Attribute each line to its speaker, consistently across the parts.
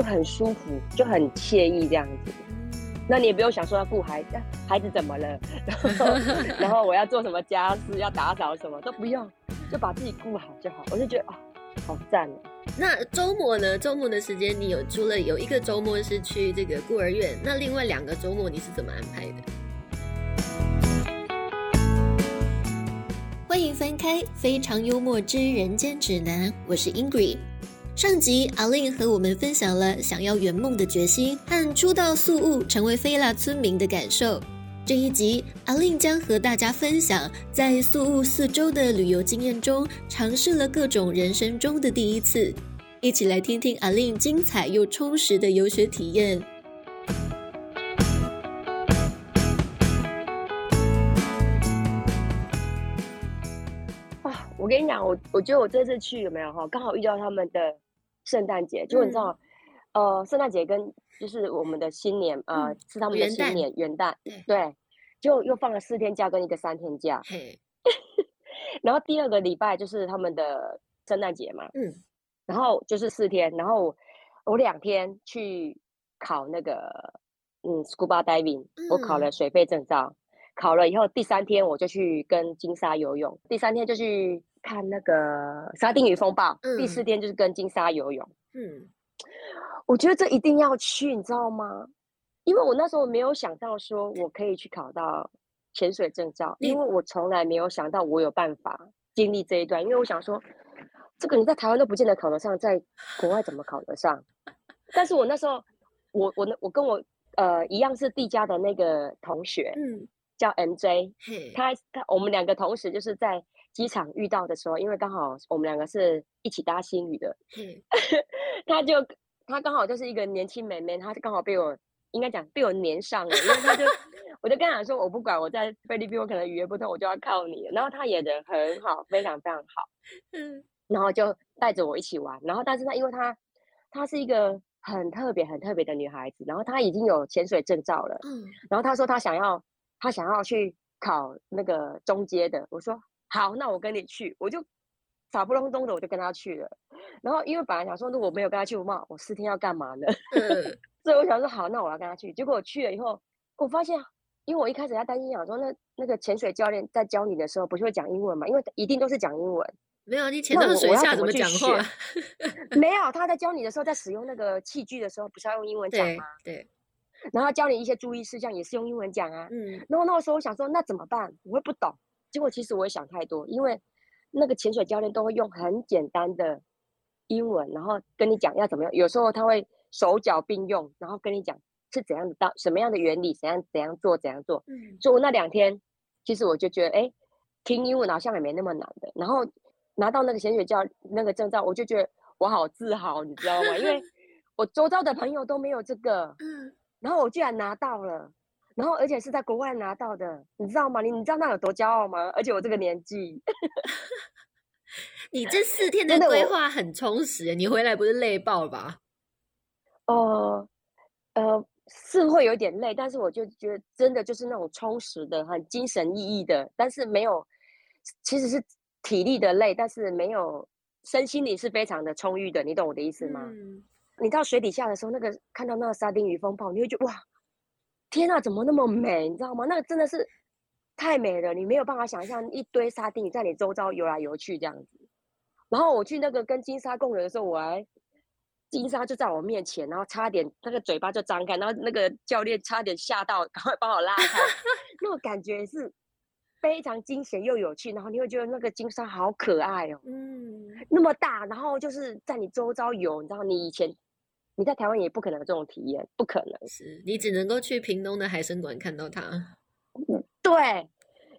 Speaker 1: 就很舒服，就很惬意这样子。那你也不用想说要顾孩子，孩子怎么了，然 后然后我要做什么家事，要打扫什么都不用，就把自己顾好就好。我就觉得啊，好赞哦。
Speaker 2: 那周末呢？周末的时间你有除了有一个周末是去这个孤儿院，那另外两个周末你是怎么安排的？欢迎翻开《非常幽默之人间指南》，我是 Ingrid。上集阿令和我们分享了想要圆梦的决心和初到宿务成为菲拉村民的感受。这一集阿令将和大家分享在宿务四周的旅游经验中，尝试了各种人生中的第一次。一起来听听阿令精彩又充实的游学体验。
Speaker 1: 啊，我跟你讲，我我觉得我这次去有没有哈，刚好遇到他们的。圣诞节就你知道，呃，圣诞节跟就是我们的新年，呃，是他们的新年元旦，对，就又放了四天假跟一个三天假，然后第二个礼拜就是他们的圣诞节嘛，嗯，然后就是四天，然后我两天去考那个嗯 scuba diving，我考了水肺证照，考了以后第三天我就去跟金沙游泳，第三天就去。看那个沙丁鱼风暴，第四天就是跟金沙游泳。嗯，我觉得这一定要去，你知道吗？因为我那时候没有想到说我可以去考到潜水证照，因为我从来没有想到我有办法经历这一段。因为我想说，这个你在台湾都不见得考得上，在国外怎么考得上？但是我那时候，我我我跟我呃一样是地家的那个同学，嗯，叫 MJ，他他我们两个同时就是在。机场遇到的时候，因为刚好我们两个是一起搭新宇的，嗯 他就他刚好就是一个年轻妹妹，他刚好被我应该讲被我粘上了，因为他就我就跟他说，我不管我在菲律宾，我可能语言不通，我就要靠你。然后他也人很好，非常非常好，嗯，然后就带着我一起玩。然后但是他因为他他是一个很特别很特别的女孩子，然后她已经有潜水证照了，嗯，然后她说她想要她想要去考那个中阶的，我说。好，那我跟你去，我就傻不隆咚的我就跟他去了。然后因为本来想说，如果没有跟他去，我嘛，我四天要干嘛呢？所以我想说，好，那我要跟他去。结果我去了以后，我发现，因为我一开始在担心，想说，那那个潜水教练在教你的时候，不是会讲英文嘛？因为一定都是讲英文。
Speaker 2: 没有，你潜到水下怎么讲话？
Speaker 1: 没有，他在教你的时候，在使用那个器具的时候，不是要用英文讲吗？
Speaker 2: 对。
Speaker 1: 然后教你一些注意事项，也是用英文讲啊。嗯。然后那个时候我想说，那怎么办？我会不懂。结果其实我也想太多，因为那个潜水教练都会用很简单的英文，然后跟你讲要怎么样。有时候他会手脚并用，然后跟你讲是怎样的道，什么样的原理，怎样怎样做，怎样做。嗯，所以我那两天，其实我就觉得，哎，听英文好像也没那么难的。然后拿到那个潜水教那个证照，我就觉得我好自豪，你知道吗？因为 我周遭的朋友都没有这个，嗯，然后我居然拿到了。然后，而且是在国外拿到的，你知道吗？你你知道那有多骄傲吗？而且我这个年纪，
Speaker 2: 你这四天 的规划很充实，你回来不是累爆吧？
Speaker 1: 呃呃，是会有点累，但是我就觉得真的就是那种充实的、很精神奕奕的，但是没有，其实是体力的累，但是没有身心里是非常的充裕的，你懂我的意思吗？你到水底下的时候，那个看到那个沙丁鱼风暴，你会觉得哇！天呐，怎么那么美？你知道吗？那个真的是太美了，你没有办法想象一堆沙丁鱼在你周遭游来游去这样子。然后我去那个跟金沙共游的时候，我还金沙就在我面前，然后差点那个嘴巴就张开，然后那个教练差点吓到，赶快帮我拉开。那种感觉是非常惊险又有趣，然后你会觉得那个金沙好可爱哦，嗯，那么大，然后就是在你周遭游，你知道你以前。你在台湾也不可能有这种体验，不可能
Speaker 2: 是你只能够去屏东的海参馆看到它。
Speaker 1: 对，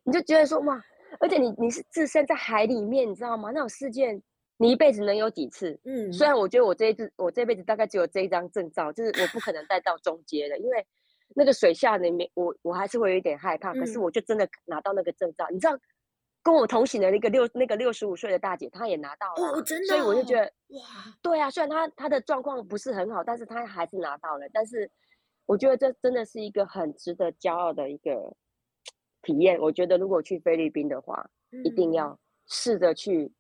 Speaker 1: 你就觉得说哇，而且你你是置身在海里面，你知道吗？那种事件你一辈子能有几次？嗯，虽然我觉得我这一次我这辈子大概只有这一张证照，就是我不可能带到中阶的，因为那个水下里面我我还是会有一点害怕。可是我就真的拿到那个证照，你知道。跟我同行的那个六那个六十五岁的大姐，她也拿到了，所以我就觉得哇，对啊，虽然她她的状况不是很好，但是她还是拿到了。但是我觉得这真的是一个很值得骄傲的一个体验。我觉得如果去菲律宾的话，一定要试着去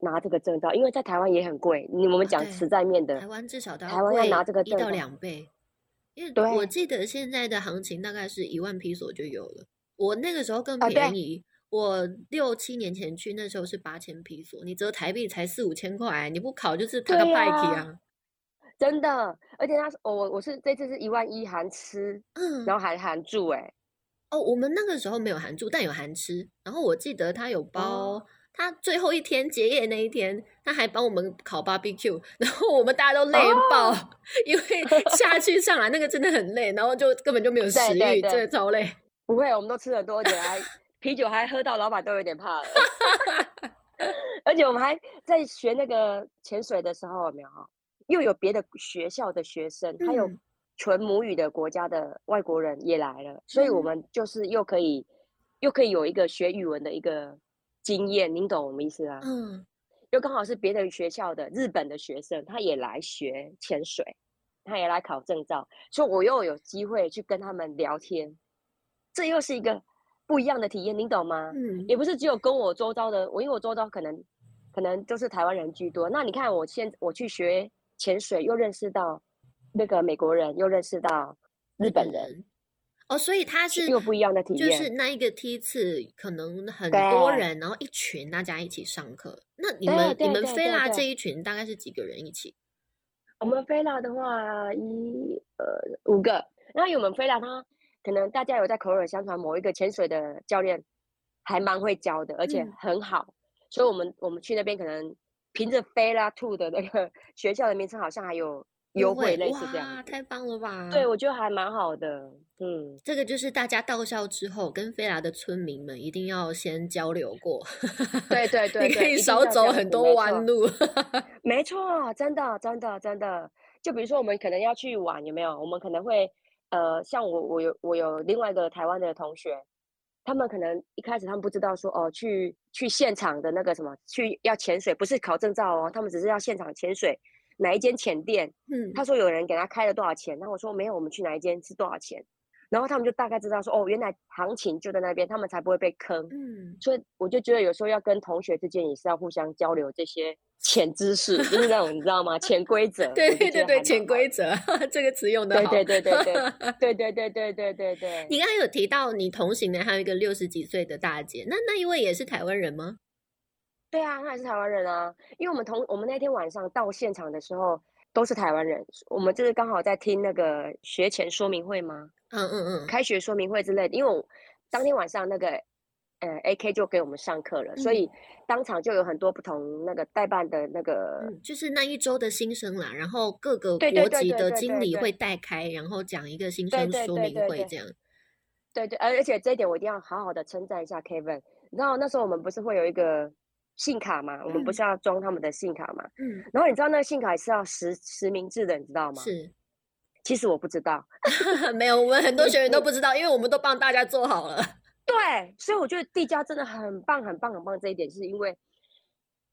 Speaker 1: 拿这个证照，因为在台湾也很贵。你我们讲实在面的，
Speaker 2: 台湾至少
Speaker 1: 台湾要拿这个
Speaker 2: 一到两倍。因为我记得现在的行情大概是一万披索就有了。我那个时候更便宜，我六七年前去那时候是八千披索，你折台币才四五千块，你不考就是他个 bike 啊。
Speaker 1: 真的，而且他我我是这次是一万一含吃，嗯，然后还含住哎。
Speaker 2: 哦，我们那个时候没有含住，但有含吃。然后我记得他有包，他最后一天结业那一天，他还帮我们烤 barbecue，然后我们大家都累爆，因为下去上来那个真的很累，然后就根本就没有 食欲，真的超累。
Speaker 1: 不会，我们都吃了多久，还啤酒还喝到老板都有点怕了。而且我们还在学那个潜水的时候，有没有？又有别的学校的学生，还有。纯母语的国家的外国人也来了，所以我们就是又可以又可以有一个学语文的一个经验，您懂我们意思啊？嗯，又刚好是别的学校的日本的学生，他也来学潜水，他也来考证照，所以我又有机会去跟他们聊天，这又是一个不一样的体验，你懂吗？嗯，也不是只有跟我周遭的，我因为我周遭可能可能就是台湾人居多，那你看我现我去学潜水，又认识到。那个美国人又认识到日本人，
Speaker 2: 哦，所以他是
Speaker 1: 又不一样的体
Speaker 2: 验，就是那一个梯次可能很多人，然后一群大家一起上课。那你们你们菲拉这一群大概是几个人一起？
Speaker 1: 我们菲拉的话，一呃五个。然后我们菲拉，他可能大家有在口耳相传，某一个潜水的教练还蛮会教的，而且很好。所以我们我们去那边可能凭着飞拉 Two 的那个 学校的名称，好像还有。优惠类似这样，
Speaker 2: 太棒了吧？
Speaker 1: 对，我觉得还蛮好的。嗯，
Speaker 2: 这个就是大家到校之后，跟菲拉的村民们一定要先交流过。
Speaker 1: 对对对，
Speaker 2: 你可以少走很多弯路。
Speaker 1: 没错，真的真的真的。就比如说，我们可能要去玩，有没有？我们可能会呃，像我我有我有另外一个台湾的同学，他们可能一开始他们不知道说哦，去去现场的那个什么，去要潜水，不是考证照哦，他们只是要现场潜水。哪一间浅店？嗯，他说有人给他开了多少钱，然后我说没有，我们去哪一间是多少钱，然后他们就大概知道说哦，原来行情就在那边，他们才不会被坑。嗯，所以我就觉得有时候要跟同学之间也是要互相交流这些潜知识，就是那种你知道吗？潜规则。
Speaker 2: 对对对对，潜规则这个词用的
Speaker 1: 好。对对对对对对对对对对对对。
Speaker 2: 你刚刚有提到你同行的还有一个六十几岁的大姐，那那一位也是台湾人吗？
Speaker 1: 对啊，她也是台湾人啊。因为我们同我们那天晚上到现场的时候都是台湾人，我们就是刚好在听那个学前说明会吗？嗯嗯嗯，开学说明会之类的。因为我当天晚上那个呃 AK 就给我们上课了，所以当场就有很多不同那个代办的那个，
Speaker 2: 就是那一周的新生啦。然后各个国籍的经理会带开，然后讲一个新生说明会这样。
Speaker 1: 对对，而而且这一点我一定要好好的称赞一下 Kevin。然后那时候我们不是会有一个。信卡嘛，我们不是要装他们的信卡嘛？嗯，然后你知道那个信卡是要实实名制的，你知道吗？
Speaker 2: 是，
Speaker 1: 其实我不知道，
Speaker 2: 没有，我们很多学员都不知道，因为我们都帮大家做好了。
Speaker 1: 对，所以我觉得地家真的很棒，很棒，很棒。这一点是因为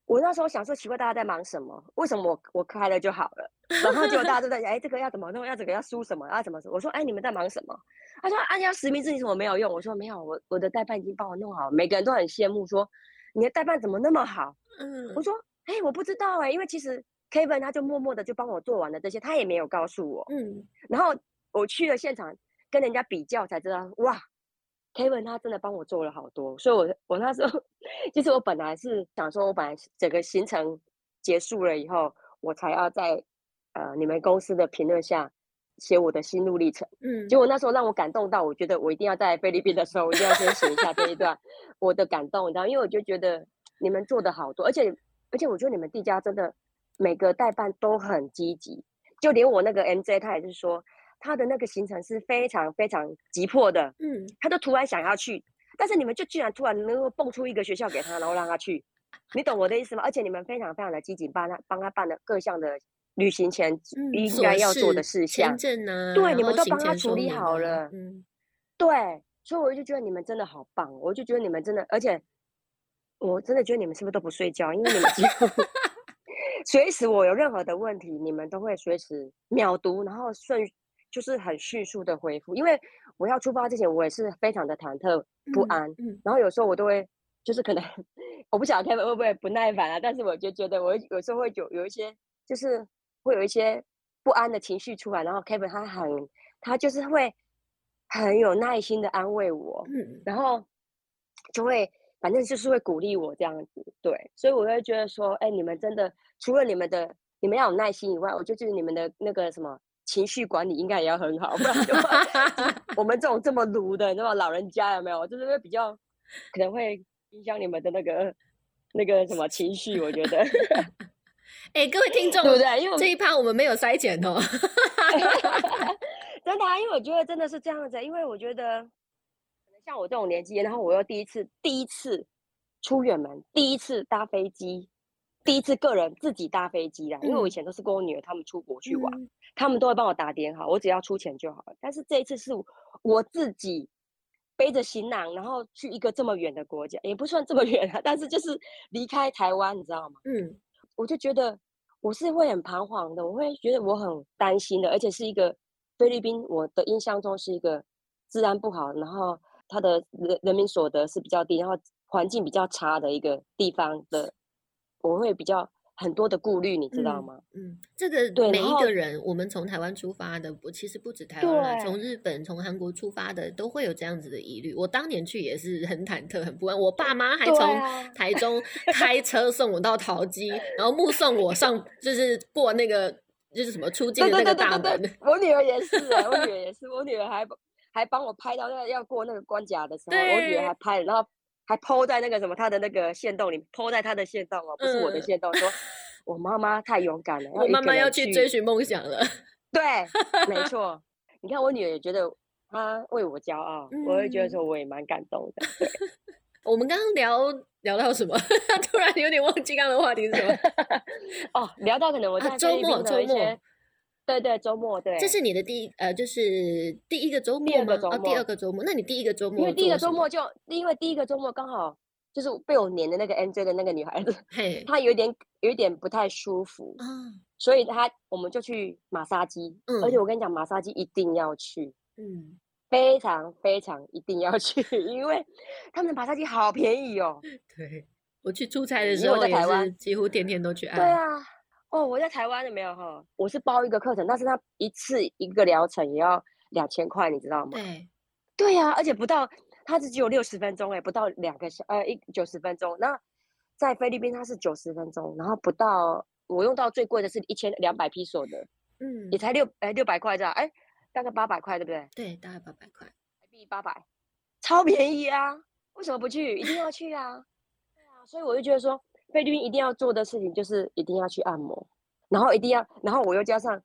Speaker 1: 我那时候想说，奇怪，大家在忙什么？为什么我我开了就好了？然后结果大家都在，哎，这个要怎么弄？要这个要输什么？要怎么？我说，哎，你们在忙什么？他说，啊，要实名制，你怎么没有用？我说，没有，我我的代办已经帮我弄好，每个人都很羡慕说。你的代办怎么那么好？嗯，我说，哎，我不知道哎，因为其实 Kevin 他就默默的就帮我做完了这些，他也没有告诉我。嗯，然后我去了现场跟人家比较才知道，哇，Kevin 他真的帮我做了好多。所以，我我那时候其实我本来是想说，我本来整个行程结束了以后，我才要在呃你们公司的评论下。写我的心路历程，嗯，结果那时候让我感动到，我觉得我一定要在菲律宾的时候，我一定要先写一下这一段我的感动，你知道，因为我就觉得你们做的好多，而且而且我觉得你们地家真的每个代办都很积极，就连我那个 MJ 他也是说他的那个行程是非常非常急迫的，嗯，他就突然想要去，但是你们就居然突然能够蹦出一个学校给他，然后让他去，你懂我的意思吗？而且你们非常非常的积极，帮他帮他办了各项的。旅行前应该要做的事项，对，你们都帮他处理好了。嗯，对，所以我就觉得你们真的好棒，我就觉得你们真的，而且我真的觉得你们是不是都不睡觉？因为你们几乎 随时我有任何的问题，你们都会随时秒读，然后顺就是很迅速的回复。因为我要出发之前，我也是非常的忐忑不安。嗯，然后有时候我都会就是可能 我不晓得 Kevin 会不会不耐烦啊，但是我就觉得我有时候会有有一些，就是会有一些不安的情绪出来，然后 Kevin 他很，他就是会很有耐心的安慰我，嗯，然后就会反正就是会鼓励我这样子，对，所以我会觉得说，哎，你们真的除了你们的你们要有耐心以外，我就觉得你们的那个什么情绪管理应该也要很好，不然的话，我们这种这么鲁的那么老人家有没有，就是会比较可能会。影响你们的那个那个什么情绪，我觉得。
Speaker 2: 哎，各位听众，
Speaker 1: 对不对？因为
Speaker 2: 这一趴我们没有筛检哦。
Speaker 1: 真的，因为我觉得真的是这样子，因为我觉得可能像我这种年纪，然后我又第一次第一次出远门，第一次搭飞机，第一次个人自己搭飞机啦。因为我以前都是跟我女儿他们出国去玩，他们都会帮我打点好，我只要出钱就好了。但是这一次是我自己。背着行囊，然后去一个这么远的国家，也不算这么 远啊，但是就是离开台湾，你知道吗？嗯，我就觉得我是会很彷徨的，我会觉得我很担心的，而且是一个菲律宾，我的印象中是一个治安不好，然后他的人人民所得是比较低，然后环境比较差的一个地方的，我会比较。很多的顾虑，你知道吗？
Speaker 2: 嗯，这个每一个人，我们从台湾出发的，不，其实不止台湾，从日本、从韩国出发的，都会有这样子的疑虑。我当年去也是很忐忑、很不安。我爸妈还从台中开车送我到桃机，然后目送我上，就是过那个就是什么出境的那个大门。
Speaker 1: 我女儿也是，我女儿也是，我女儿还还帮我拍到要要过那个关卡的时候，我女儿还拍了，然后。还抛在那个什么他的那个线洞里，抛在他的线洞哦，不是我的线洞。说我妈妈太勇敢了，
Speaker 2: 我妈妈要去追寻梦想了。
Speaker 1: 对，没 错。你看我女儿也觉得她为我骄傲，我会觉得说我也蛮感动的。
Speaker 2: 我们刚刚聊聊到什么？突然有点忘记刚刚的话题是什么。
Speaker 1: 哦，聊到可能我在
Speaker 2: 周末周末。
Speaker 1: 对对，周末对，
Speaker 2: 这是你的第一呃，就是第一个周末
Speaker 1: 吗？哦，
Speaker 2: 第二个周末。那你第一个周末，
Speaker 1: 因为第一个周末就因为第一个周末刚好就是被我黏的那个 NJ 的那个女孩子，她有点有点不太舒服，嗯所以她我们就去马杀鸡，而且我跟你讲，马杀鸡一定要去，嗯，非常非常一定要去，因为他们的马杀鸡好便宜哦。
Speaker 2: 对，我去出差的时候，
Speaker 1: 在台湾
Speaker 2: 几乎天天都去按。
Speaker 1: 对啊。哦，我在台湾的没有哈，我是包一个课程，但是他一次一个疗程也要两千块，你知道吗？
Speaker 2: 对，
Speaker 1: 对呀，而且不到，它是只有六十分钟哎，不到两个小呃一九十分钟。那在菲律宾它是九十分钟，然后不到我用到最贵的是一千两百披索的，嗯，也才六哎六百块这样，哎大概八百块对不对？
Speaker 2: 对，大概八百块，
Speaker 1: 台币八百，超便宜啊！为什么不去？一定要去啊！对啊，所以我就觉得说。菲律宾一定要做的事情就是一定要去按摩，然后一定要，然后我又加上，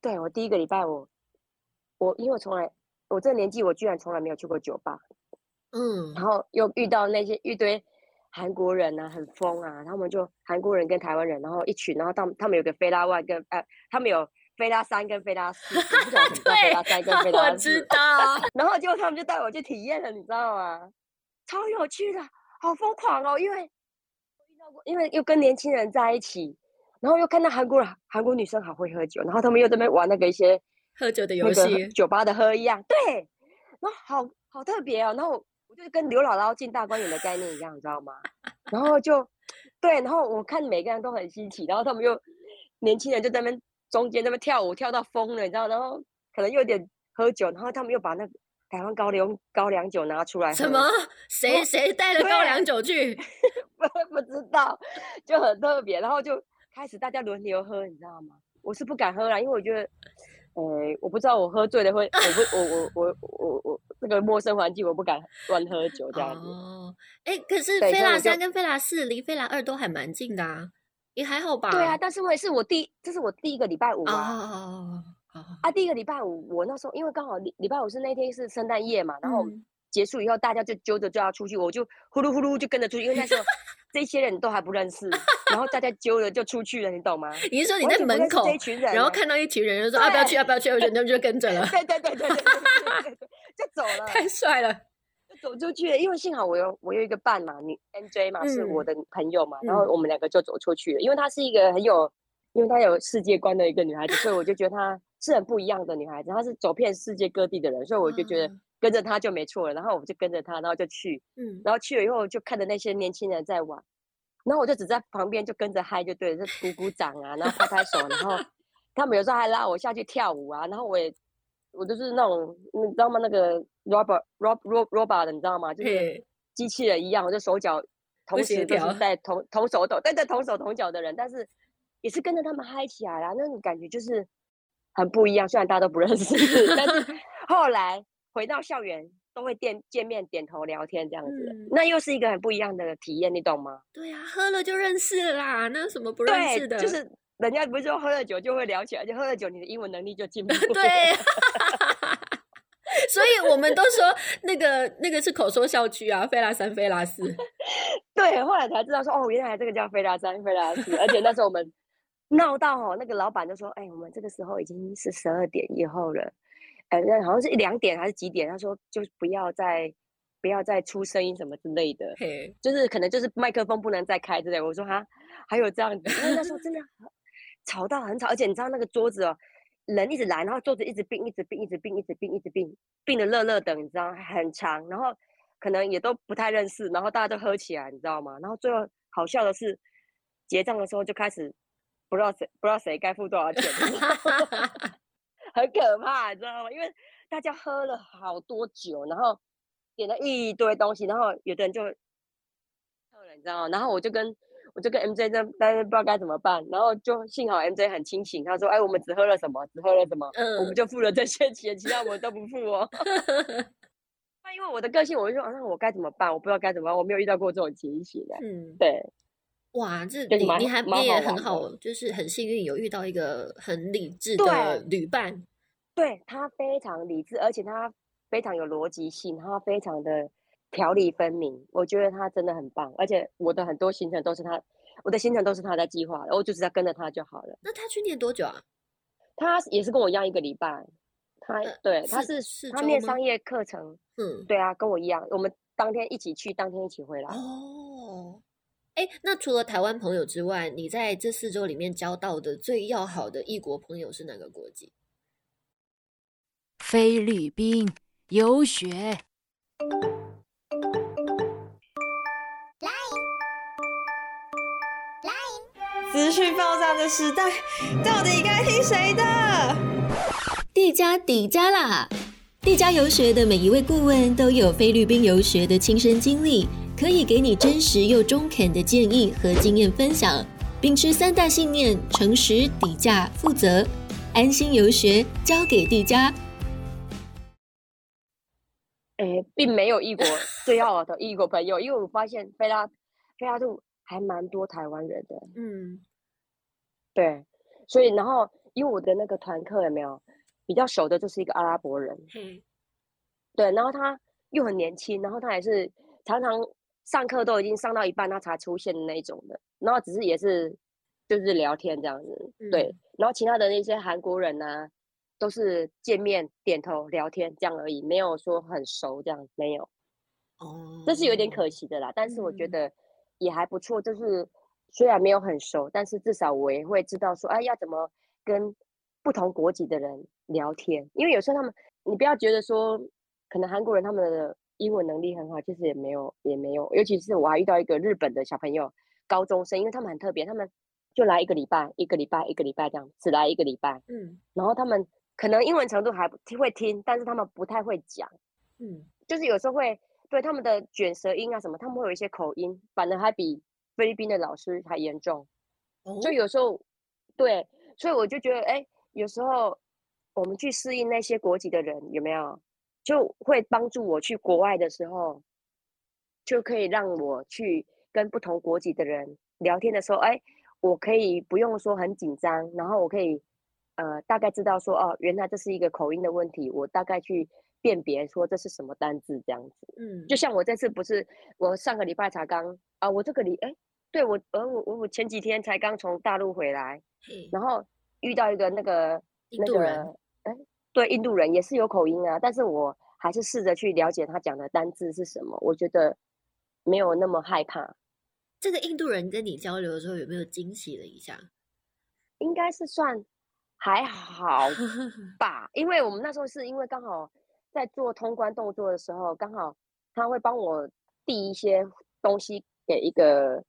Speaker 1: 对我第一个礼拜我，我因为从来我这个年纪我居然从来没有去过酒吧，嗯，然后又遇到那些一堆韩国人啊，很疯啊，他们就韩国人跟台湾人，然后一群，然后他们他们有个菲拉万跟呃，他们有菲拉三跟菲拉四，对，菲拉三跟菲拉
Speaker 2: 四，我知道，
Speaker 1: 然后结果他们就带我去体验了，你知道吗？超有趣的，好疯狂哦，因为。因为又跟年轻人在一起，然后又看到韩国人、韩国女生好会喝酒，然后他们又在那边玩那个一些
Speaker 2: 喝酒的游戏，
Speaker 1: 酒吧的喝一样，对，然后好好特别哦。然后我就跟刘姥姥进大观园的概念一样，你知道吗？然后就对，然后我看每个人都很新奇，然后他们又年轻人就在那边中间那边跳舞跳到疯了，你知道？然后可能又有点喝酒，然后他们又把那个。台湾高粱高粱酒拿出来，
Speaker 2: 什么？谁谁带了高粱酒去？
Speaker 1: 不 不知道，就很特别。然后就开始大家轮流喝，你知道吗？我是不敢喝啦，因为我觉得，呃，我不知道我喝醉了会，我不，我我我我我那个陌生环境我不敢乱喝酒这样子。哦，
Speaker 2: 哎，可是菲拉三跟菲拉四离菲拉二都还蛮近的啊，也还好吧？
Speaker 1: 对啊，但是我也是我第，这是我第一个礼拜五啊。啊，第一个礼拜五，我那时候因为刚好礼礼拜五是那天是圣诞夜嘛，然后结束以后大家就揪着就要出去，我就呼噜呼噜就跟着出去，因为那时候 这些人都还不认识，然后大家揪着就出去了，你懂吗？
Speaker 2: 你是说你在门口，然后看到一群人就说啊不要去啊不要去，我人就跟着了，
Speaker 1: 对对对对就走了，
Speaker 2: 太帅了，
Speaker 1: 就走出去了，因为幸好我有我有一个伴嘛，女 NJ 嘛是我的朋友嘛，然后我们两个就走出去了，因为她是一个很有，因为她有世界观的一个女孩子，所以我就觉得她。是很不一样的女孩子，她是走遍世界各地的人，所以我就觉得跟着他就没错了。然后我就跟着他，然后就去，嗯，然后去了以后就看着那些年轻人在玩，然后我就只在旁边就跟着嗨就对了，就鼓鼓掌啊，然后拍拍手，然后 他们有时候还拉我下去跳舞啊，然后我也我就是那种你知道吗？那个 robot rob rob robot 的你知道吗？就是机器人一样，我就手脚同时都是在 同同手同但在同手同脚的人，但是也是跟着他们嗨起来啦，那种感觉就是很不一样。虽然大家都不认识，但是 后来回到校园都会见见面、点头聊天这样子，那又是一个很不一样的体验，你懂吗？
Speaker 2: 对呀，喝了就认识啦，那有什么不认识的？
Speaker 1: 就是人家不是说喝了酒就会聊起来，就喝了酒你的英文能力就进步。
Speaker 2: 对。所以我们都说那个那个是口说校区啊，菲拉三、菲拉四。
Speaker 1: 对，后来才知道说哦，原来这个叫菲拉三、菲拉四。而且那时候我们闹到哦，那个老板就说：“哎，我们这个时候已经是十二点以后了，好像是一两点还是几点？”他说：“就不要再不要再出声音什么之类的，就是可能就是麦克风不能再开之类。”我说：“哈，还有这样子？”因为那时候真的吵到很吵，而且你知道那个桌子哦。人一直来，然后桌子一直并，一直并，一直并，一直并，一直并，并的乐乐的，你知道，很长，然后可能也都不太认识，然后大家都喝起来，你知道吗？然后最后好笑的是，结账的时候就开始不知道谁不知道谁该付多少钱，很可怕，你知道吗？因为大家喝了好多酒，然后点了一堆东西，然后有的人就喝了，你知道吗？然后我就跟。我就跟 MJ 在，但是不知道该怎么办，然后就幸好 MJ 很清醒，他说：“哎，我们只喝了什么？只喝了什么？嗯我们就付了这些钱，其他我们都不付哦。”那因为我的个性，我就说：“那我该怎么办？我不知道该怎么办，我没有遇到过这种情形。”嗯，对。
Speaker 2: 哇，这你你还你也很好，就是很幸运有遇到一个很理智的旅伴。
Speaker 1: 对他非常理智，而且他非常有逻辑性，他非常的。条理分明，我觉得他真的很棒，而且我的很多行程都是他，我的行程都是他在计划，我就只要跟着他就好了。
Speaker 2: 那他去念多久啊？
Speaker 1: 他也是跟我一样一个礼拜。他对，他是他念商业课程。嗯，对啊，跟我一样，我们当天一起去，当天一起回来。
Speaker 2: 哦，哎，那除了台湾朋友之外，你在这四周里面交到的最要好的异国朋友是哪个国籍？
Speaker 3: 菲律宾游学。
Speaker 4: 资讯爆炸的时代，到底该听谁的？
Speaker 2: 地加底加啦！地加游学的每一位顾问都有菲律宾游学的亲身经历，可以给你真实又中肯的建议和经验分享。秉持三大信念：诚实、底价、负责，安心游学，交给地家。
Speaker 1: 哎，并没有异国最好的异国朋友，因为我发现菲拉菲拉度。还蛮多台湾人的，嗯，对，所以然后因为我的那个团课有没有比较熟的，就是一个阿拉伯人，嗯，对，然后他又很年轻，然后他也是常常上课都已经上到一半，他才出现的那种的，然后只是也是就是聊天这样子，对，然后其他的那些韩国人呢，都是见面点头聊天这样而已，没有说很熟这样，没有，哦，这是有点可惜的啦，但是我觉得。也还不错，就是虽然没有很熟，但是至少我也会知道说，哎，要怎么跟不同国籍的人聊天。因为有时候他们，你不要觉得说，可能韩国人他们的英文能力很好，其实也没有，也没有。尤其是我还遇到一个日本的小朋友，高中生，因为他们很特别，他们就来一个礼拜，一个礼拜，一个礼拜这样，只来一个礼拜。嗯。然后他们可能英文程度还会听，但是他们不太会讲。嗯。就是有时候会。对他们的卷舌音啊什么，他们会有一些口音，反而还比菲律宾的老师还严重。所以有时候，对，所以我就觉得，哎，有时候我们去适应那些国籍的人，有没有就会帮助我去国外的时候，就可以让我去跟不同国籍的人聊天的时候，哎，我可以不用说很紧张，然后我可以呃大概知道说，哦，原来这是一个口音的问题，我大概去。辨别说这是什么单字这样子，嗯，就像我这次不是，我上个礼拜才刚啊，我这个礼哎，对我，呃，我我我前几天才刚从大陆回来，然后遇到一个那个
Speaker 2: 印度人，
Speaker 1: 哎，对，印度人也是有口音啊，但是我还是试着去了解他讲的单字是什么，我觉得没有那么害怕。
Speaker 2: 这个印度人跟你交流的时候有没有惊喜了一下？
Speaker 1: 应该是算还好吧，因为我们那时候是因为刚好。在做通关动作的时候，刚好他会帮我递一些东西给一个，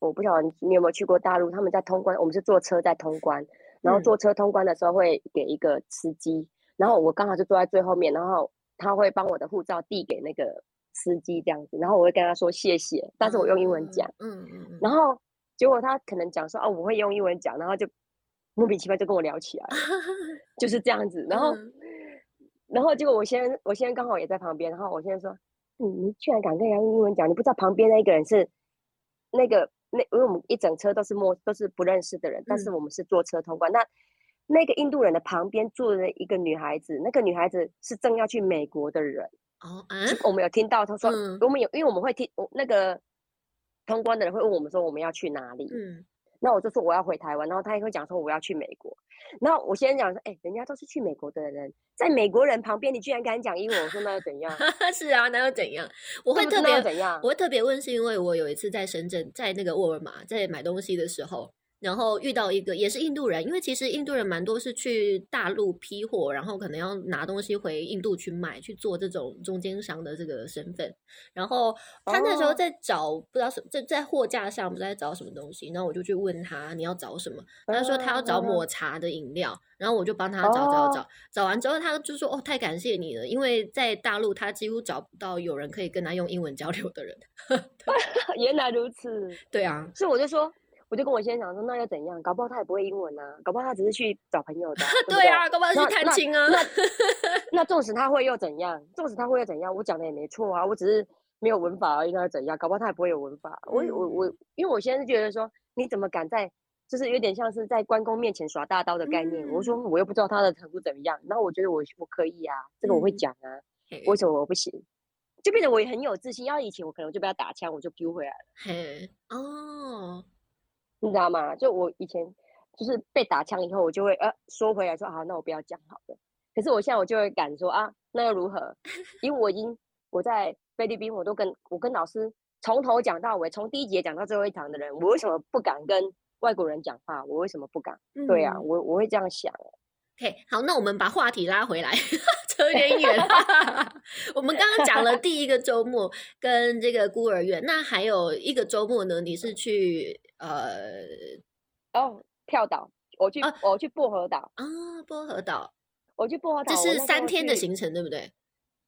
Speaker 1: 我不晓得你有没有去过大陆，他们在通关，我们是坐车在通关，然后坐车通关的时候会给一个司机，然后我刚好就坐在最后面，然后他会帮我的护照递给那个司机这样子，然后我会跟他说谢谢，但是我用英文讲，
Speaker 2: 嗯嗯嗯，
Speaker 1: 然后结果他可能讲说哦我会用英文讲，然后就莫名其妙就跟我聊起来了，就是这样子，然后。
Speaker 2: 嗯。
Speaker 1: 然后结果我先我先刚好也在旁边，然后我先说，你你居然敢跟人家用英文讲，你不知道旁边那个人是那个那，因为我们一整车都是陌都是不认识的人，但是
Speaker 2: 嗯。
Speaker 1: 我们是坐车通关。那那个印度人的旁边坐着一个女孩子，那个女孩子是正要去美国的人，
Speaker 2: 哦啊，
Speaker 1: 我们有听到他说，
Speaker 2: 嗯。
Speaker 1: 我们有因为我们会听我那个通关的人会问我们说我们要去哪里，
Speaker 2: 嗯
Speaker 1: 那我就说我要回台湾，然后他也会讲说我要去美国。然后我先讲说，哎、人家都是去美国的人，在美国人旁边，你居然敢讲英文，我说那又怎样？
Speaker 2: 是啊，那又怎样？我会特别
Speaker 1: 怎样
Speaker 2: 我？会特别问，是因为我有一次在深圳，在那个沃尔玛在买东西的时候，然后遇到一个也是印度人，因为其实印度人蛮多是去大陆批货，然后可能要拿东西回印度去卖，去做这种中间商的这个身份。然后他那时候
Speaker 1: 哦。
Speaker 2: 在找，不知道什在在货架上不知道在找什么东西，然后我就去问他你要找什么，他说他要找抹茶的饮料，然后我就帮他找找找
Speaker 1: 哦，
Speaker 2: 找完之后他就说哦太感谢你了，因为在大陆他几乎找不到有人可以跟他用英文交流的人。
Speaker 1: 原来如此，
Speaker 2: 对啊，
Speaker 1: 所以我就说，我就跟我先生讲说，那又怎样？搞不好他也不会英文啊，搞不好他只是去找朋友的、啊，对
Speaker 2: 啊，搞不好
Speaker 1: 那
Speaker 2: 去探亲啊。
Speaker 1: 那那纵使他会又怎样？纵使他会又怎样？我讲的也没错啊，我只是没有文法而已，那又怎样？搞不好他也不会有文法。我我我，因为我现在是觉得说，你怎么敢在，就是有点像是在关公面前耍大刀的概念。我说我又不知道他的程度怎么样，然后我觉得我我可以啊，这个我会
Speaker 2: 嗯
Speaker 1: 讲啊，
Speaker 2: 嘿
Speaker 1: 为什么我不行？就变得我也很有自信。要以前我可能就被他打枪，我就丢回来了，
Speaker 2: 嘿，哦，
Speaker 1: 你知道吗？就我以前就是被打枪以后，我就会呃缩回来说啊，那我不要讲好了。可是我现在我就会敢说啊，那又如何？因为我已经我在菲律宾，我都跟我跟老师从头讲到尾，从第一节讲到最后一堂的人，我为什么不敢跟外国人讲话？我为什么不敢？对啊，
Speaker 2: 嗯
Speaker 1: 我我会这样想。
Speaker 2: OK，好，那我们把话题拉回来，扯有点远。我们刚刚讲了第一个周末跟这个孤儿院，那还有一个周末呢？你是去呃
Speaker 1: 哦，跳岛，我去、
Speaker 2: 啊
Speaker 1: 我去薄荷岛，
Speaker 2: 啊薄荷岛，
Speaker 1: 我去薄荷岛，
Speaker 2: 这是三天的行程，对不对？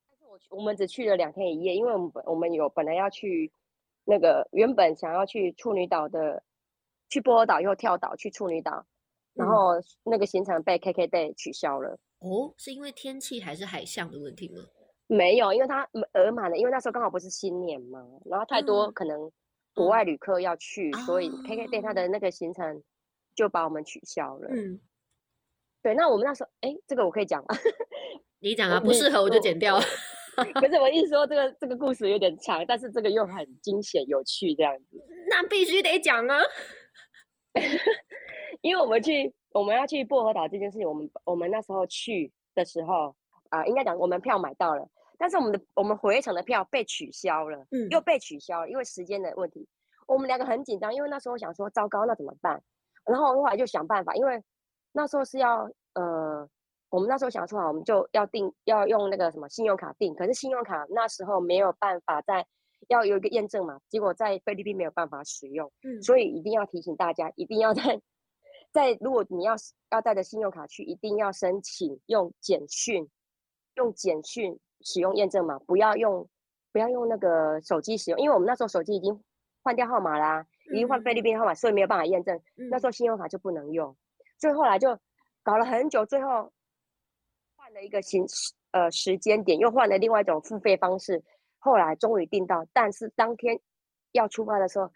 Speaker 1: 但是我去我们只去了两天一夜，因为我们本我们有本来要去那个原本想要去处女岛的，去薄荷岛又跳岛去处女岛，然
Speaker 2: 嗯
Speaker 1: 后那个行程被 KK Day 取消了。
Speaker 2: 哦，是因为天气还是海象的问题吗？
Speaker 1: 没有，因为它额满了，因为那时候刚好不是新年嘛，然后太多
Speaker 2: 嗯
Speaker 1: 可能国外旅客要去，所以 KK Day 它
Speaker 2: 哦
Speaker 1: 的那个行程就把我们取消了。
Speaker 2: 嗯，
Speaker 1: 对，那我们那时候，哎，这个我可以讲吗？
Speaker 2: 你讲啊，不适合我就剪掉。
Speaker 1: 可是我意思说这个这个故事有点长，但是这个又很惊险有趣这样子。
Speaker 2: 那必须得讲啊。
Speaker 1: 因为我们去我们要去薄荷岛这件事情，我们我们那时候去的时候啊、应该讲我们票买到了，但是我们的我们回程的票被取消了，
Speaker 2: 嗯
Speaker 1: 又被取消了，因为时间的问题。我们两个很紧张，因为那时候想说糟糕，那怎么办？然后后来就想办法，因为那时候是要呃，我们那时候想说好，我们就要订要用那个什么信用卡订，可是信用卡那时候没有办法在要有一个验证嘛，结果在菲律宾没有办法使用。
Speaker 2: 嗯
Speaker 1: 所以一定要提醒大家，一定要在在如果你要要带着信用卡去，一定要申请用简讯，用简讯使用验证码，不要用不要用那个手机使用，因为我们那时候手机已经换掉号码啦，已经换菲律宾号码，所以没有办法验证，那时
Speaker 2: 候
Speaker 1: 候信用卡就不能用，所以后来就搞了很久，最后换了一个行呃时间点，又换了另外一种付费方式，后来终于订到，但是当天要出发的时候，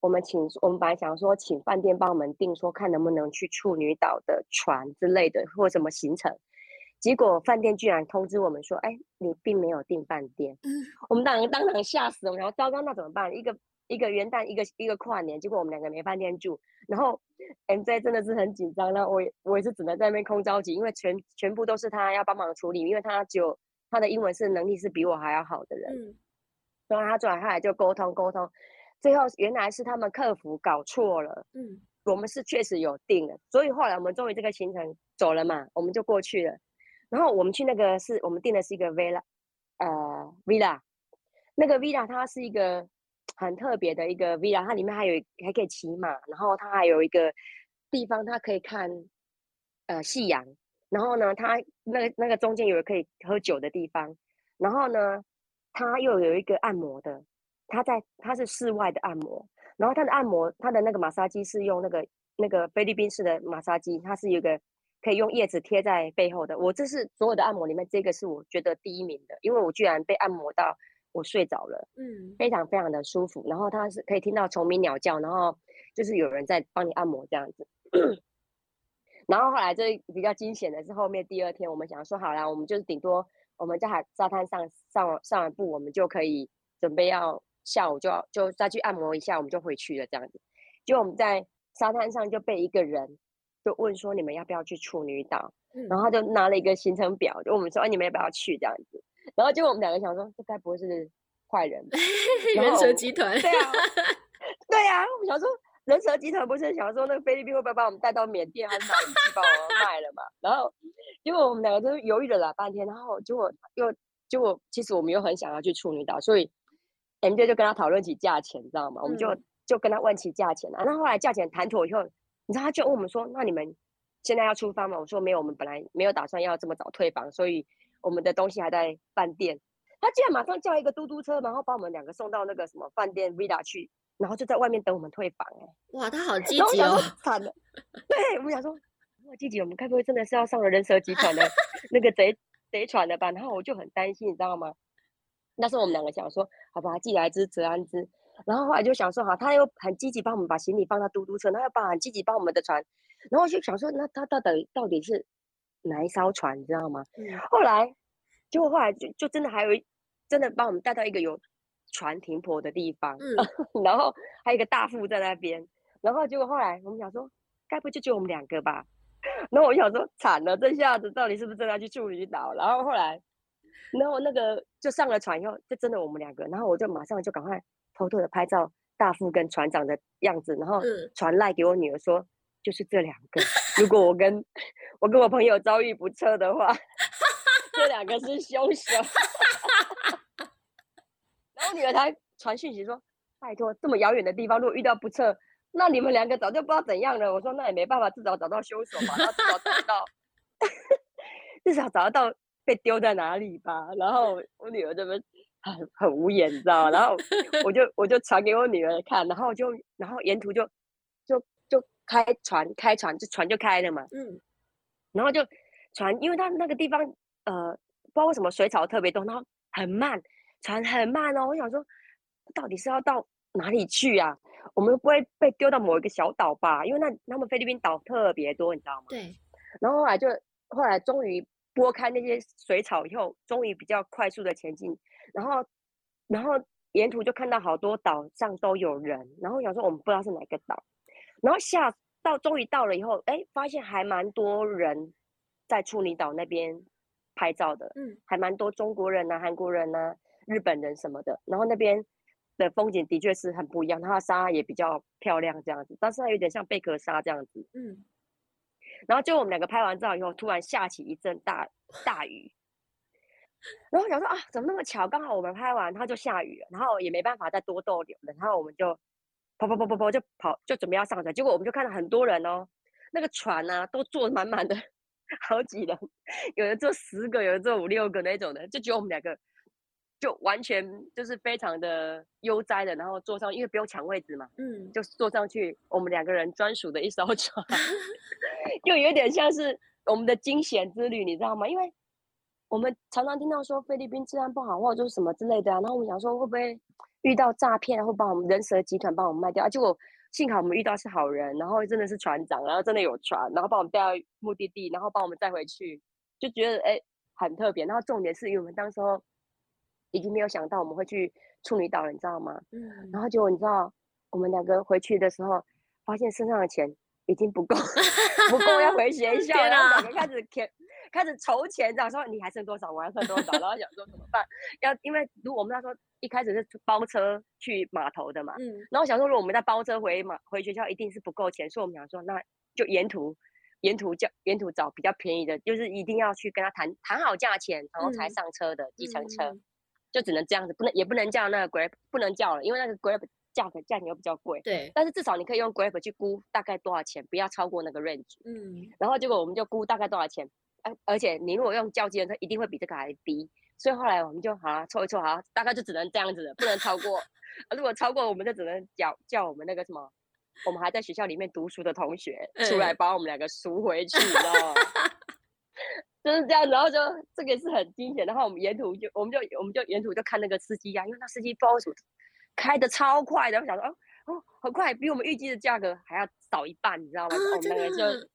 Speaker 1: 我们请我们本来想说请饭店帮我们订，说看能不能去处女岛的船之类的或什么行程，结果饭店居然通知我们说，哎，你并没有订饭店，
Speaker 2: 嗯。
Speaker 1: 我们当然当场吓死了，然后糟糕，那怎么办？一个一个元旦，一个一个跨年，结果我们两个没饭店住，然后 MJ 真的是很紧张，那我也我也是只能在那边空着急，因为全全部都是他要帮忙处理，因为他只有他的英文是能力是比我还要好的人，
Speaker 2: 嗯。
Speaker 1: 然后他转下来就沟通沟通，最后原来是他们客服搞错了，
Speaker 2: 嗯。
Speaker 1: 我们是确实有订的，所以后来我们终于这个行程走了嘛，我们就过去了。然后我们去那个是我们订的是一个 villa，呃 villa，那个 villa 它是一个很特别的一个 villa，它里面还有还可以骑马，然后它还有一个地方它可以看呃夕阳，然后呢它那个那个中间有可以喝酒的地方，然后呢它又有一个按摩的，它在它是室外的按摩，然后它的按摩它的那个马杀鸡是用那个那个菲律宾式的马杀鸡，它是有个。可以用叶子贴在背后的，我这是所有的按摩里面，这个是我觉得第一名的，因为我居然被按摩到我睡着了，嗯，非常非常的舒服。然后它是可以听到虫鸣鸟叫，然后就是有人在帮你按摩这样子。然后后来这比较惊险的是后面第二天，我们想说好啦，我们就是顶多我们在海沙滩上上上完步，我们就可以准备要下午就要就再去按摩一下，我们就回去了这样子。就我们在沙滩上就被一个人。就问说你们要不要去处女岛，然后他就拿了一个行程表，就我们说哎你们要不要去这样子，然后结果我们两个想说这该不会是坏人，
Speaker 2: 人蛇集团？
Speaker 1: 对啊，对啊，我们想说人蛇集团不是想说那个菲律宾会不会把我们带到缅甸还是哪里去把我们卖了嘛？然后结果我们两个就犹豫了老半天，然后结果又结果其实我们又很想要去处女岛，所以 M J 就跟他讨论起价钱，知道吗？我们就就跟他问起价钱啊，那后来价钱谈妥以后。你知道他就问我们说：“那你们现在要出发吗？”我说：“没有，我们本来没有打算要这么早退房，所以我们的东西还在饭店。”他竟然马上叫一个嘟嘟车，然后把我们两个送到那个什么饭店 villa 去，然后就在外面等我们退房。哎，
Speaker 2: 哇，他好积极哦！
Speaker 1: 惨了，对我们想说，哇，积极，我们该不会真的是要上了人蛇集团的 那个贼贼船了吧？然后我就很担心，你知道吗？那时候我们两个想说，好吧，既来之则安之。然后后来就想说，哈，他又很积极帮我们把行李放到嘟嘟车，他又帮很积极帮我们的船，然后就想说，那他到底到底是哪一艘船，你知道吗？后来，结果后来就就真的还有一真的帮我们带到一个有船停泊的地方，嗯 然后还有一个大副在那边，然后结果后来我们想说，该不就只有我们两个吧？然后我想说，惨了，这下子到底是不是真的要去处女岛？然后后来，然后那个就上了船以后，就真的我们两个，然后我就马上就赶快。偷偷的拍照大副跟船长的样子，然后传赖给我女儿说，就是这两个。如果我跟 我跟我朋友遭遇不测的话，这两个是凶手。然后女儿才传讯息说，拜托，这么遥远的地方，如果遇到不测，那你们两个早就不知道怎样了。我说那也没办法，至少找到凶手嘛，然后至少找到，至少找得到被丢在哪里吧。然后我女儿这边。很很无言，你知道吗？然后我就我就传给我女儿看，然后就然后沿途就就就开船开船就船就开了嘛，嗯，然后就船，因为它那个地方呃不知道为什么水草特别多，然后很慢，船很慢哦。我想说到底是要到哪里去啊？我们不会被丢到某一个小岛吧？因为那他们菲律宾岛特别多，你知道吗？
Speaker 2: 对。
Speaker 1: 然后后来就后来终于拨开那些水草以后，终于比较快速的前进。然后，然后沿途就看到好多岛上都有人，然后想说我们不知道是哪个岛，然后下到终于到了以后，哎，发现还蛮多人在处女岛那边拍照的，嗯，还蛮多中国人呐、韩国人呐、日本人什么的，然后那边的风景的确是很不一样，它的沙也比较漂亮这样子，但是它有点像贝壳沙这样子，嗯，然后就我们两个拍完照以后，突然下起一阵大大雨。然后想说啊，怎么那么巧？刚好我们拍完，它就下雨了，然后也没办法再多逗留了，然后我们就跑跑跑跑跑就跑，就准备要上船。结果我们就看到很多人哦，那个船呢都坐满满的，好几人，有人坐十个，有人坐五六个那种的，就只有我们两个，就完全就是非常的悠哉的，然后坐上，因为不用抢位置嘛，嗯，就坐上去我们两个人专属的一艘 船，就有点像是我们的惊险之旅，你知道吗？因为。我们常常听到说菲律宾治安不好，或者就是什么之类的啊。然后我们想说会不会遇到诈骗，会把我们人蛇集团把我们卖掉啊？结果幸好我们遇到是好人，然后真的是船长，然后真的有船，然后把我们带到目的地，然后把我们带回去，就觉得哎很特别。然后重点是因为我们当时候已经没有想到我们会去处女岛了，你知道吗？嗯。然后结果你知道我们两个回去的时候，发现身上的钱已经不够，不够要回学 校，然后两个开始填。开始筹钱，这样说你还剩多少，我还剩多少，然后想说怎么办？要因为如果我们那时候一开始是包车去码头的嘛，嗯，然后想说如果我们再包车回马回学校，一定是不够钱，所以我们想说那就沿途沿途叫沿途找比较便宜的，就是一定要去跟他谈谈好价钱，然后才
Speaker 2: 嗯
Speaker 1: 上车的计程车，
Speaker 2: 嗯
Speaker 1: 就只能这样子，不能也不能叫那个 Grab，不能叫了，因为那个 Grab 价格价钱又比较贵。
Speaker 2: 对，
Speaker 1: 但是至少你可以用 Grab 去估大概多少钱，不要超过那个 range。
Speaker 2: 嗯
Speaker 1: 然后结果我们就估大概多少钱，而而且你如果用叫计程车，一定会比这个还低。所以后来我们就好了，凑一凑，好啊，大概就只能这样子了，不能超过。啊如果超过，我们就只能叫叫我们那个什么，我们还在学校里面读书的同学出来
Speaker 2: 嗯
Speaker 1: 把我们两个赎回去，你知道吗？就是这样，然后就这个是很惊险。然后我们沿途就，我们就我们就沿途就看那个司机啊，因为那司机不知道为什么开的超快的，我想说哦哦，很快，比我们预计的价格还要少一半，你知道吗？
Speaker 2: 啊
Speaker 1: 我们两个就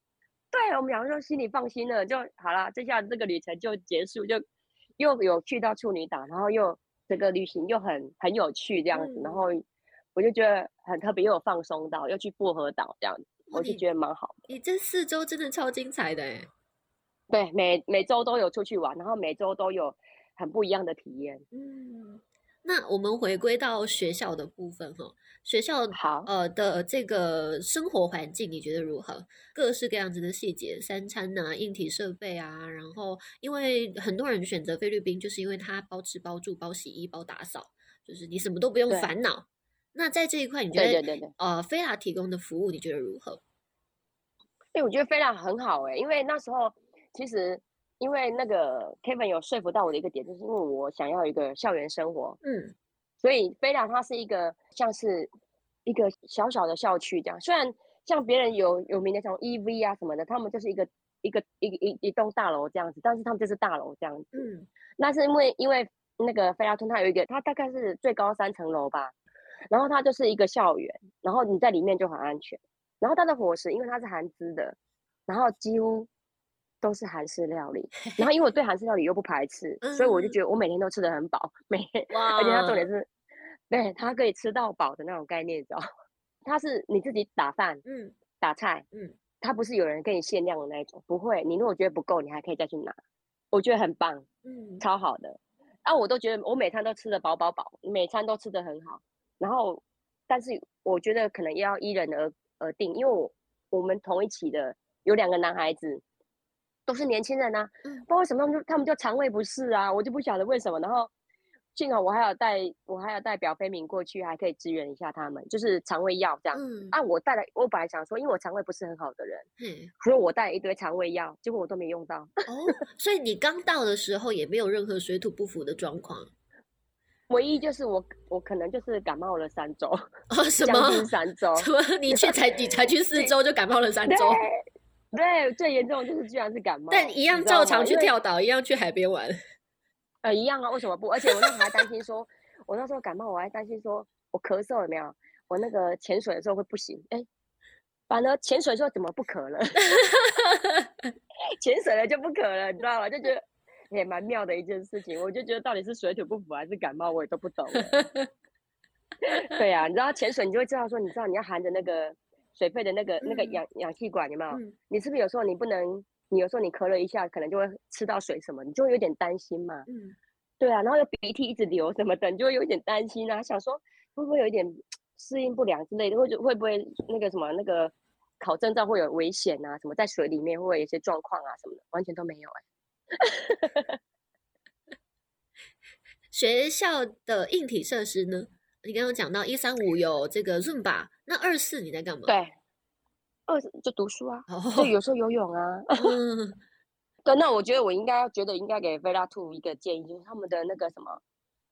Speaker 1: 对我们两个就心里放心了，就好啦。这下这个旅程就结束，就又有去到处女岛，然后又这个旅行又很很有趣这样子，然
Speaker 2: 嗯
Speaker 1: 后我就觉得很特别，又有放松到，又去薄荷岛这样子，我就觉得蛮好的。
Speaker 2: 你这四周真的超精彩的哎。
Speaker 1: 对，每每周都有出去玩，然后每周都有很不一样的体验。
Speaker 2: 嗯，那我们回归到学校的部分哈，学校
Speaker 1: 好
Speaker 2: 呃的这个生活环境你觉得如何？各式各样子的细节，三餐呐、硬体设备啊，然后因为很多人选择菲律宾，就是因为它包吃包住包洗衣包打扫，就是你什么都不用
Speaker 1: 对
Speaker 2: 烦恼。那在这一块，你觉得
Speaker 1: 对对对对，
Speaker 2: 呃菲拉提供的服务你觉得如何？
Speaker 1: 哎、我觉得菲拉很好哎、因为那时候其实因为那个 Kevin 有说服到我的一个点，就是因为我想要一个校园生活，
Speaker 2: 嗯
Speaker 1: 所以飞朗它是一个像是一个小小的校区这样。虽然像别人有有名的像 EV 啊什么的，他们就是一个一个一一一栋大楼这样子，但是他们就是大楼这样子。
Speaker 2: 嗯
Speaker 1: 那是因为因为那个菲拉村它有一个，它大概是最高三层楼吧，然后它就是一个校园，然后你在里面就很安全。然后它的伙食，因为它是韩资的，然后几乎都是韩式料理。然后因为我对韩式料理又不排斥，所以我就
Speaker 2: 嗯
Speaker 1: 觉得我每天都吃的很饱，每天，而且它重点是，对，它可以吃到饱的那种概念，你知道？它是你自己打饭、
Speaker 2: 嗯
Speaker 1: 打菜，
Speaker 2: 嗯
Speaker 1: 它不是有人给你限量的那一种，不会。你如果觉得不够，你还可以再去拿，我觉得很棒，
Speaker 2: 嗯
Speaker 1: 超好的。啊，我都觉得我每餐都吃的饱饱饱，每餐都吃的很好。然后，但是我觉得可能要依人而而定，因为我我们同一起的有两个男孩子，都是年轻人啊，
Speaker 2: 嗯
Speaker 1: 不知道为什么他们就他们就肠胃不适啊，我就不晓得为什么。然后幸好我还有带我还有带表飞明过去，还可以支援一下他们，就是肠胃药这样。
Speaker 2: 嗯
Speaker 1: 啊，我带来我本来想说，因为我肠胃不是很好的人，
Speaker 2: 嗯
Speaker 1: 所以我带了一堆肠胃药，结果我都没用到。
Speaker 2: 哦，所以你刚到的时候也没有任何水土不服的状况
Speaker 1: 唯一就是我我可能就是感冒了三周，
Speaker 2: 哦？什么
Speaker 1: 三 周。
Speaker 2: 什么？你去才你才去四周就感冒了三周，
Speaker 1: 对，最严重的就是居然是感冒，
Speaker 2: 但一样照常去跳岛，一样去海边玩。
Speaker 1: 呃，一样啊，为什么不？而且我那时候还担心说，我那时候感冒，我还担心说我咳嗽了没有？我那个潜水的时候会不行，哎，反而潜水的时候怎么不咳了？潜水了就不咳了，你知道吗？就觉得也蛮妙的一件事情。我就觉得到底是水土不服还是感冒，我也都不懂了。对呀、你知道潜水，你就会知道说，你知道你要含着那个水肺的那个、那个
Speaker 2: 嗯
Speaker 1: 氧氧气管，有没有？
Speaker 2: 嗯
Speaker 1: 你是不是有时候你不能，你有时候你咳了一下，可能就会吃到水什么，你就会有点担心嘛。
Speaker 2: 嗯，
Speaker 1: 对啊，然后又鼻涕一直流什么的，你就会有一点担心啊，想说会不会有一点适应不良之类的，或者会不会那个什么那个考证照会有危险啊，什么在水里面会有一些状况啊什么的，完全都没有哎、
Speaker 2: 学校的硬体设施呢？你刚刚讲到一三五有这个 Zumba，那二四你在干嘛？
Speaker 1: 对，二十就读书啊，
Speaker 2: 哦，
Speaker 1: 就有时候游泳啊。
Speaker 2: 嗯
Speaker 1: 对，那我觉得我应该觉得应该给菲拉兔一个建议，就是他们的那个什么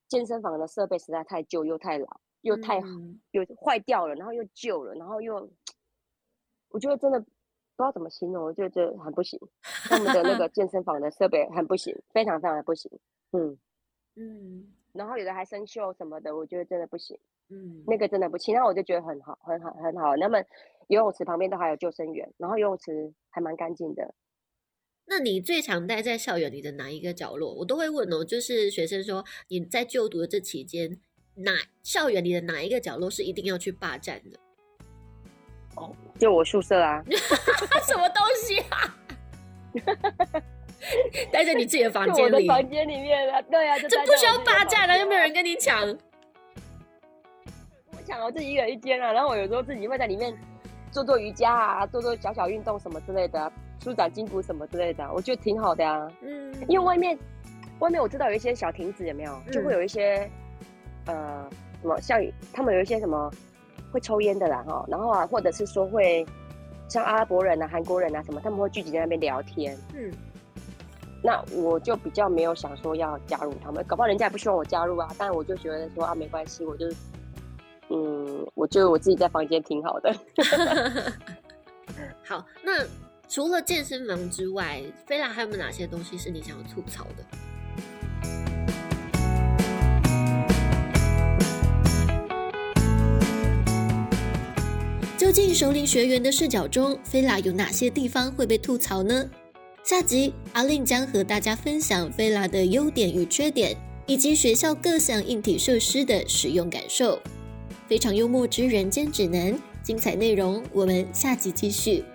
Speaker 1: 健身房的设备实在太旧又太老，又太
Speaker 2: 嗯
Speaker 1: 又坏掉了，然后又旧了，然后又，我觉得真的不知道怎么形容，我就觉得很不行。他们的那个 健身房的设备很不行，非常非常的不行。嗯，
Speaker 2: 嗯
Speaker 1: 然后有的还生锈什么的，我觉得真的不行，
Speaker 2: 嗯，
Speaker 1: 那个真的不行。那我就觉得很好，很好，很好。那么游泳池旁边都还有救生员，然后游泳池还蛮干净的。
Speaker 2: 那你最常待在校园里的哪一个角落？我都会问哦，就是学生说你在就读的这期间，哪校园里的哪一个角落是一定要去霸占的？
Speaker 1: 哦就我宿舍啊，
Speaker 2: 什么东西啊？待在你自己的房间里，
Speaker 1: 的房间里面啊，对啊，就
Speaker 2: 这不需要霸占了，又没有人跟你抢。
Speaker 1: 我抢我自己一个人一间啊，然后我有时候自己会在里面做做瑜伽啊，做做小小运动什么之类的，舒展筋骨什么之类的，我觉得挺好的啊。嗯，因为外面外面我知道有一些小亭子有没有，就会有一些呃什么像他们有一些什么会抽烟的啦哈，然后啊或者是说会像阿拉伯人啊、韩国人啊什么，他们会聚集在那边聊天。嗯。那我就比较没有想说要加入他们，搞不好人家也不希望我加入啊。但我就觉得说啊，没关系，我就，嗯，我觉得我自己在房间挺好的。
Speaker 2: 好，那除了健身房之外，菲拉还有没有哪些东西是你想要吐槽的？究竟首领学员的视角中，菲拉有哪些地方会被吐槽呢？下集阿令将和大家分享菲拉的优点与缺点，以及学校各项硬体设施的使用感受。非常幽默之人间指南，精彩内容我们下集继续。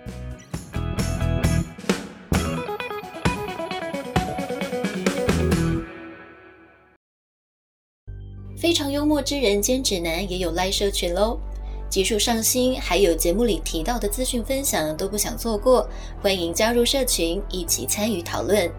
Speaker 2: 非常幽默之人间指南也有 Live 社群喽。技术上新，还有节目里提到的资讯分享都不想错过，欢迎加入社群，一起参与讨论。